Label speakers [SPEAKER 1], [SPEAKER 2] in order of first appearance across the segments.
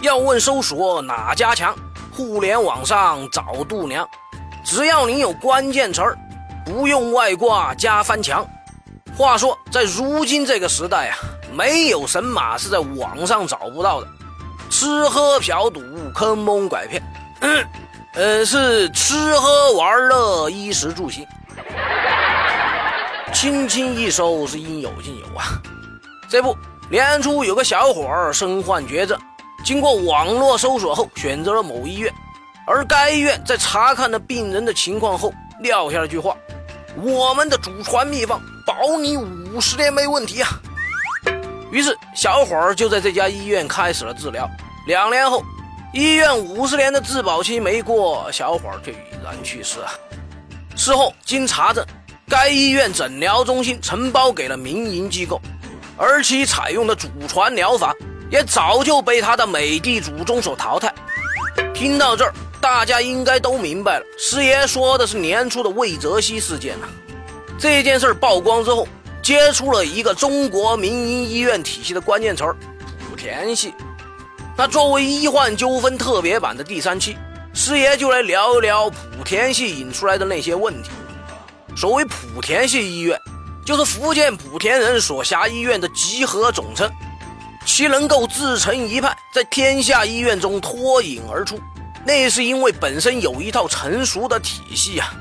[SPEAKER 1] 要问搜索哪家强？互联网上找度娘，只要你有关键词儿，不用外挂加翻墙。话说，在如今这个时代啊，没有神马是在网上找不到的。吃喝嫖赌坑蒙拐骗，呃，是吃喝玩乐衣食住行，轻轻一搜是应有尽有啊。这不，年初有个小伙儿身患绝症。经过网络搜索后，选择了某医院，而该医院在查看了病人的情况后，撂下了句话：“我们的祖传秘方，保你五十年没问题啊！”于是，小伙儿就在这家医院开始了治疗。两年后，医院五十年的质保期没过，小伙儿就已然去世了。事后经查证，该医院诊疗中心承包给了民营机构，而其采用的祖传疗法。也早就被他的美帝祖宗所淘汰。听到这儿，大家应该都明白了，师爷说的是年初的魏则西事件啊。这件事曝光之后，接出了一个中国民营医院体系的关键词儿——莆田系。那作为医患纠纷特别版的第三期，师爷就来聊一聊莆田系引出来的那些问题。所谓莆田系医院，就是福建莆田人所辖医院的集合总称。其能够自成一派，在天下医院中脱颖而出，那是因为本身有一套成熟的体系啊。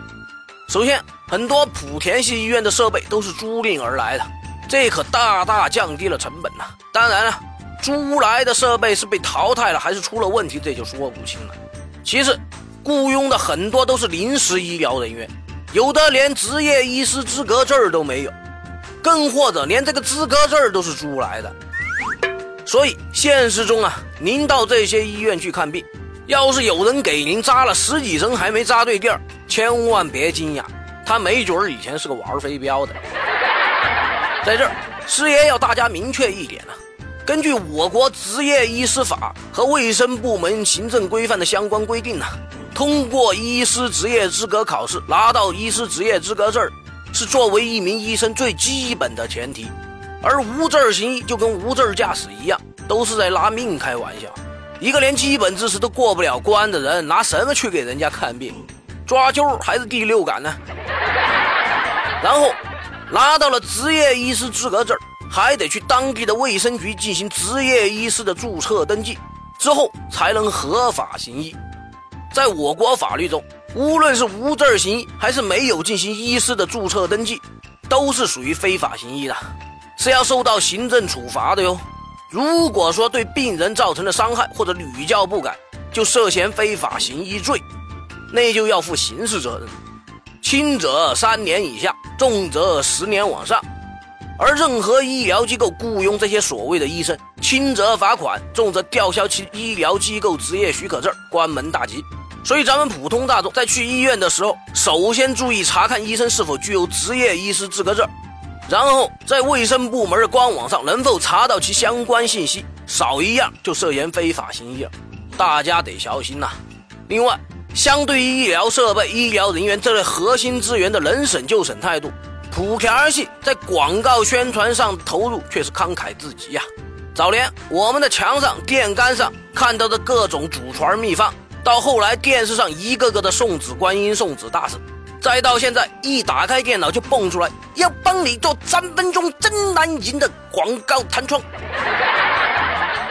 [SPEAKER 1] 首先，很多莆田系医院的设备都是租赁而来的，这可大大降低了成本呐。当然了，租来的设备是被淘汰了还是出了问题，这就说不清了。其次，雇佣的很多都是临时医疗人员，有的连执业医师资格证都没有，更或者连这个资格证都是租来的。所以现实中啊，您到这些医院去看病，要是有人给您扎了十几针还没扎对地儿，千万别惊讶，他没准儿以前是个玩飞镖的。在这儿，师爷要大家明确一点啊，根据我国执业医师法和卫生部门行政规范的相关规定呢，通过医师职业资格考试拿到医师职业资格证，是作为一名医生最基本的前提。而无证行医就跟无证驾驶一样，都是在拿命开玩笑。一个连基本知识都过不了关的人，拿什么去给人家看病？抓阄还是第六感呢？然后拿到了执业医师资格证，还得去当地的卫生局进行执业医师的注册登记，之后才能合法行医。在我国法律中，无论是无证行医还是没有进行医师的注册登记，都是属于非法行医的。是要受到行政处罚的哟。如果说对病人造成的伤害或者屡教不改，就涉嫌非法行医罪，那就要负刑事责任，轻则三年以下，重则十年往上。而任何医疗机构雇佣这些所谓的医生，轻则罚款，重则吊销其医疗机构执业许可证，关门大吉。所以咱们普通大众在去医院的时候，首先注意查看医生是否具有执业医师资格证。然后在卫生部门的官网上能否查到其相关信息？少一样就涉嫌非法行医了，大家得小心呐。另外，相对于医疗设备、医疗人员这类核心资源的能省就省态度，莆田系在广告宣传上投入却是慷慨至极呀。早年我们的墙上、电杆上看到的各种祖传秘方，到后来电视上一个个的送子观音、送子大士。再到现在，一打开电脑就蹦出来要帮你做三分钟真难赢的广告弹窗，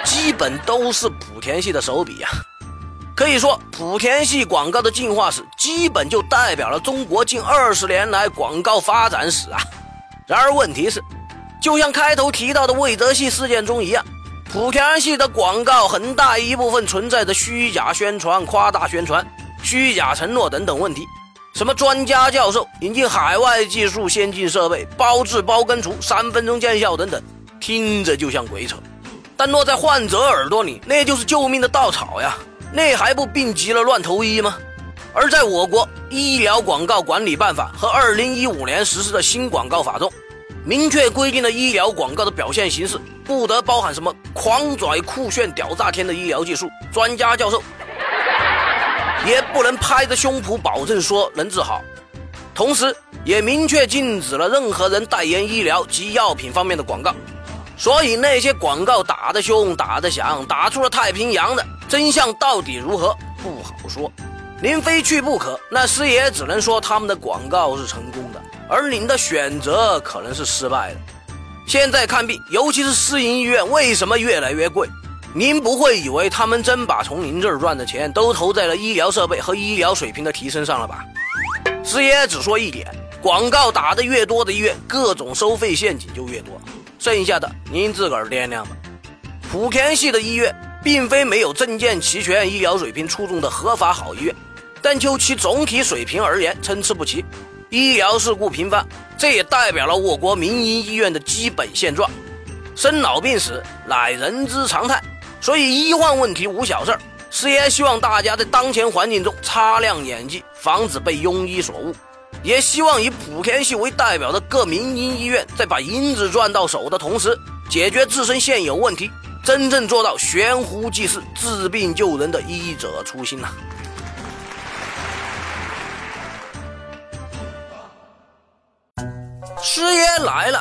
[SPEAKER 1] 基本都是莆田系的手笔呀。可以说，莆田系广告的进化史，基本就代表了中国近二十年来广告发展史啊。然而，问题是，就像开头提到的魏则系事件中一样，莆田系的广告很大一部分存在着虚假宣传、夸大宣传、虚假承诺等等问题。什么专家教授引进海外技术、先进设备、包治包根除、三分钟见效等等，听着就像鬼扯，但落在患者耳朵里，那就是救命的稻草呀！那还不病急了乱投医吗？而在我国医疗广告管理办法和二零一五年实施的新广告法中，明确规定了医疗广告的表现形式不得包含什么狂拽、酷炫、屌炸天的医疗技术、专家教授。也不能拍着胸脯保证说能治好，同时也明确禁止了任何人代言医疗及药品方面的广告。所以那些广告打得凶、打得响、打出了太平洋的真相到底如何不好说。您非去不可，那师爷只能说他们的广告是成功的，而您的选择可能是失败的。现在看病，尤其是私营医院，为什么越来越贵？您不会以为他们真把从您这儿赚的钱都投在了医疗设备和医疗水平的提升上了吧？师爷只说一点：广告打得越多的医院，各种收费陷阱就越多。剩下的您自个儿掂量吧。莆田系的医院并非没有证件齐全、医疗水平出众的合法好医院。但就其总体水平而言，参差不齐，医疗事故频发，这也代表了我国民营医院的基本现状。生老病死乃人之常态，所以医患问题无小事儿。师爷希望大家在当前环境中擦亮眼睛，防止被庸医所误。也希望以莆田系为代表的各民营医院，在把银子赚到手的同时，解决自身现有问题，真正做到悬壶济世、治病救人的医者初心呐。师爷来了，